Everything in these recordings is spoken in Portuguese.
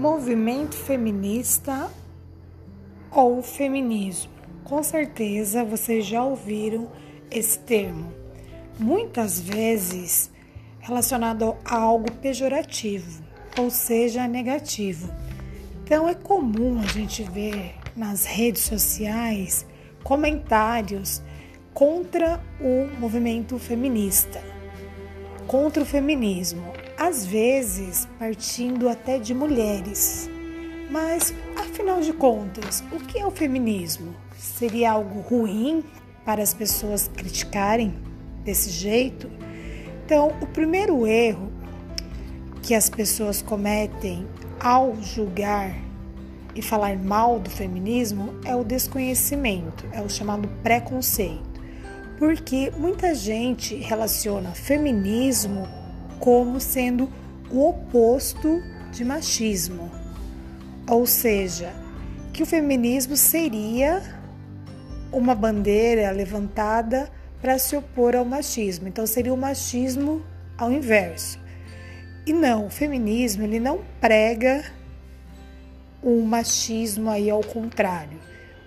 Movimento feminista ou feminismo. Com certeza vocês já ouviram esse termo. Muitas vezes relacionado a algo pejorativo, ou seja, negativo. Então é comum a gente ver nas redes sociais comentários contra o movimento feminista, contra o feminismo, às vezes partindo até de mulheres. Mas, afinal de contas, o que é o feminismo? Seria algo ruim para as pessoas criticarem desse jeito? Então, o primeiro erro que as pessoas cometem ao julgar e falar mal do feminismo é o desconhecimento, é o chamado preconceito. Porque muita gente relaciona feminismo como sendo o oposto de machismo. Ou seja, que o feminismo seria uma bandeira levantada para se opor ao machismo. Então seria o machismo ao inverso. E não, o feminismo ele não prega um machismo aí ao contrário,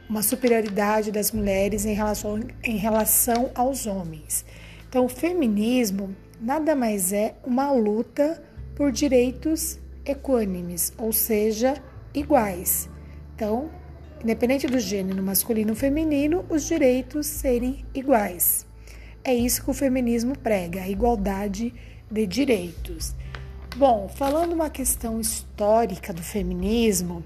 uma superioridade das mulheres em relação, em relação aos homens. Então, o feminismo nada mais é uma luta por direitos equânimes, ou seja, iguais. Então, independente do gênero masculino ou feminino, os direitos serem iguais. É isso que o feminismo prega, a igualdade de direitos. Bom, falando uma questão histórica do feminismo,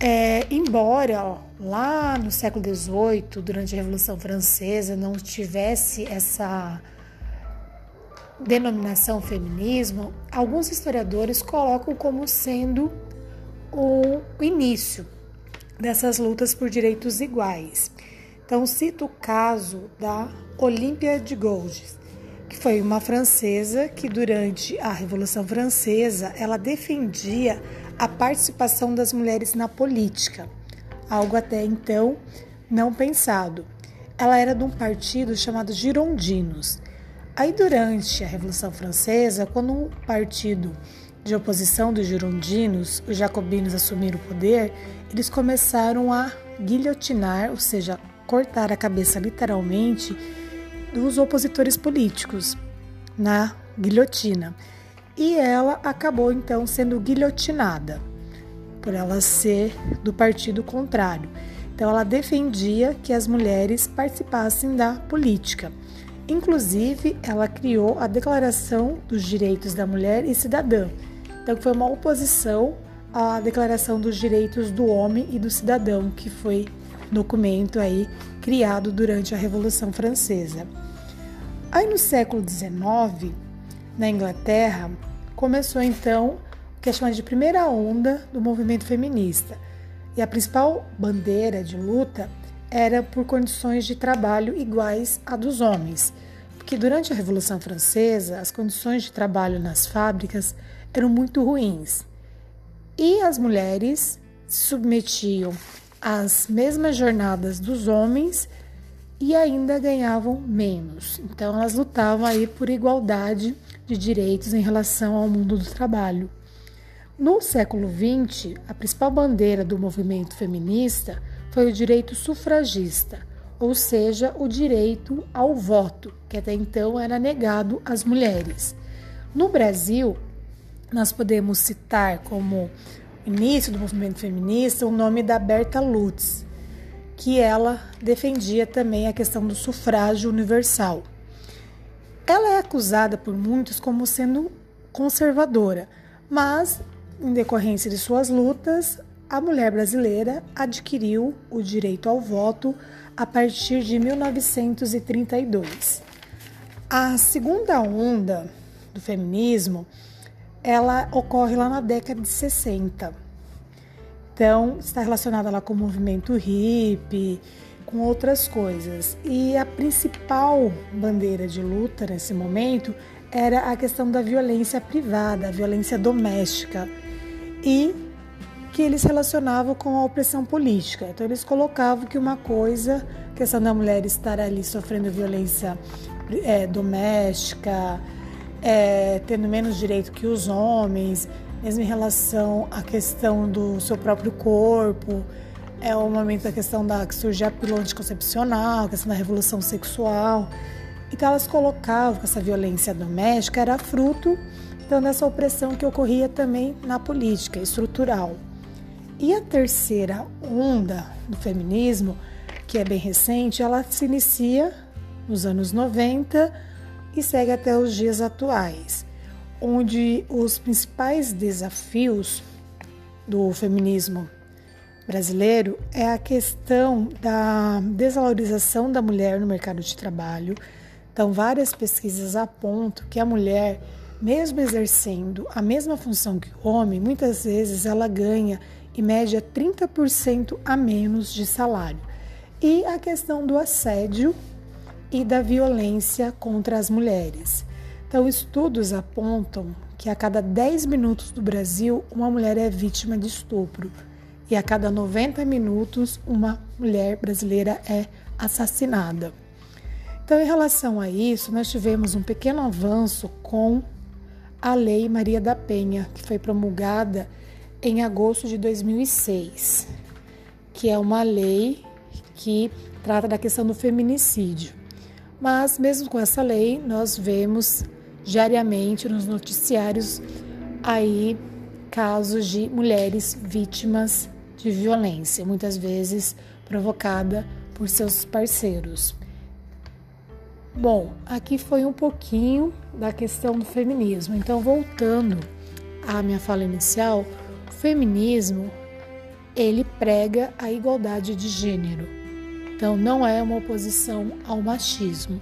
é, embora ó, lá no século XVIII, durante a Revolução Francesa, não tivesse essa denominação feminismo, alguns historiadores colocam como sendo o início dessas lutas por direitos iguais. Então, cito o caso da Olímpia de Gouges, que foi uma francesa que durante a Revolução Francesa ela defendia a participação das mulheres na política, algo até então não pensado. Ela era de um partido chamado Girondinos. Aí durante a Revolução Francesa, quando um partido de oposição dos girondinos, os jacobinos assumiram o poder, eles começaram a guilhotinar, ou seja, cortar a cabeça literalmente dos opositores políticos na guilhotina. E ela acabou então sendo guilhotinada por ela ser do partido contrário. Então ela defendia que as mulheres participassem da política. Inclusive, ela criou a Declaração dos Direitos da Mulher e Cidadã. Então foi uma oposição à Declaração dos Direitos do Homem e do Cidadão, que foi documento aí criado durante a Revolução Francesa. Aí no século XIX, na Inglaterra, começou então o que é chamado de primeira onda do movimento feminista. E a principal bandeira de luta era por condições de trabalho iguais à dos homens, porque durante a Revolução Francesa as condições de trabalho nas fábricas eram muito ruins e as mulheres se submetiam às mesmas jornadas dos homens e ainda ganhavam menos. Então elas lutavam aí por igualdade de direitos em relação ao mundo do trabalho. No século XX, a principal bandeira do movimento feminista foi o direito sufragista, ou seja, o direito ao voto, que até então era negado às mulheres. No Brasil, nós podemos citar como início do movimento feminista o nome da Berta Lutz, que ela defendia também a questão do sufrágio universal. Ela é acusada por muitos como sendo conservadora, mas, em decorrência de suas lutas, a mulher brasileira adquiriu o direito ao voto a partir de 1932. A segunda onda do feminismo, ela ocorre lá na década de 60 então, está relacionada lá com o movimento hippie, com outras coisas. E a principal bandeira de luta nesse momento era a questão da violência privada, a violência doméstica. E que eles relacionavam com a opressão política. Então eles colocavam que uma coisa, a questão da mulher estar ali sofrendo violência é, doméstica, é, tendo menos direito que os homens, mesmo em relação à questão do seu próprio corpo, é o momento da questão da que surge a pílula anticoncepcional, a questão da revolução sexual. Então elas colocavam que essa violência doméstica era fruto então, dessa opressão que ocorria também na política estrutural. E a terceira onda do feminismo, que é bem recente, ela se inicia nos anos 90 e segue até os dias atuais, onde os principais desafios do feminismo brasileiro é a questão da desvalorização da mulher no mercado de trabalho. Então, várias pesquisas apontam que a mulher, mesmo exercendo a mesma função que o homem, muitas vezes ela ganha em média 30% a menos de salário. E a questão do assédio e da violência contra as mulheres. Então, estudos apontam que a cada 10 minutos do Brasil, uma mulher é vítima de estupro e a cada 90 minutos, uma mulher brasileira é assassinada. Então, em relação a isso, nós tivemos um pequeno avanço com a Lei Maria da Penha, que foi promulgada em agosto de 2006, que é uma lei que trata da questão do feminicídio. Mas, mesmo com essa lei, nós vemos diariamente nos noticiários aí casos de mulheres vítimas de violência, muitas vezes provocada por seus parceiros. Bom, aqui foi um pouquinho da questão do feminismo. Então, voltando à minha fala inicial, feminismo ele prega a igualdade de gênero. Então, não é uma oposição ao machismo.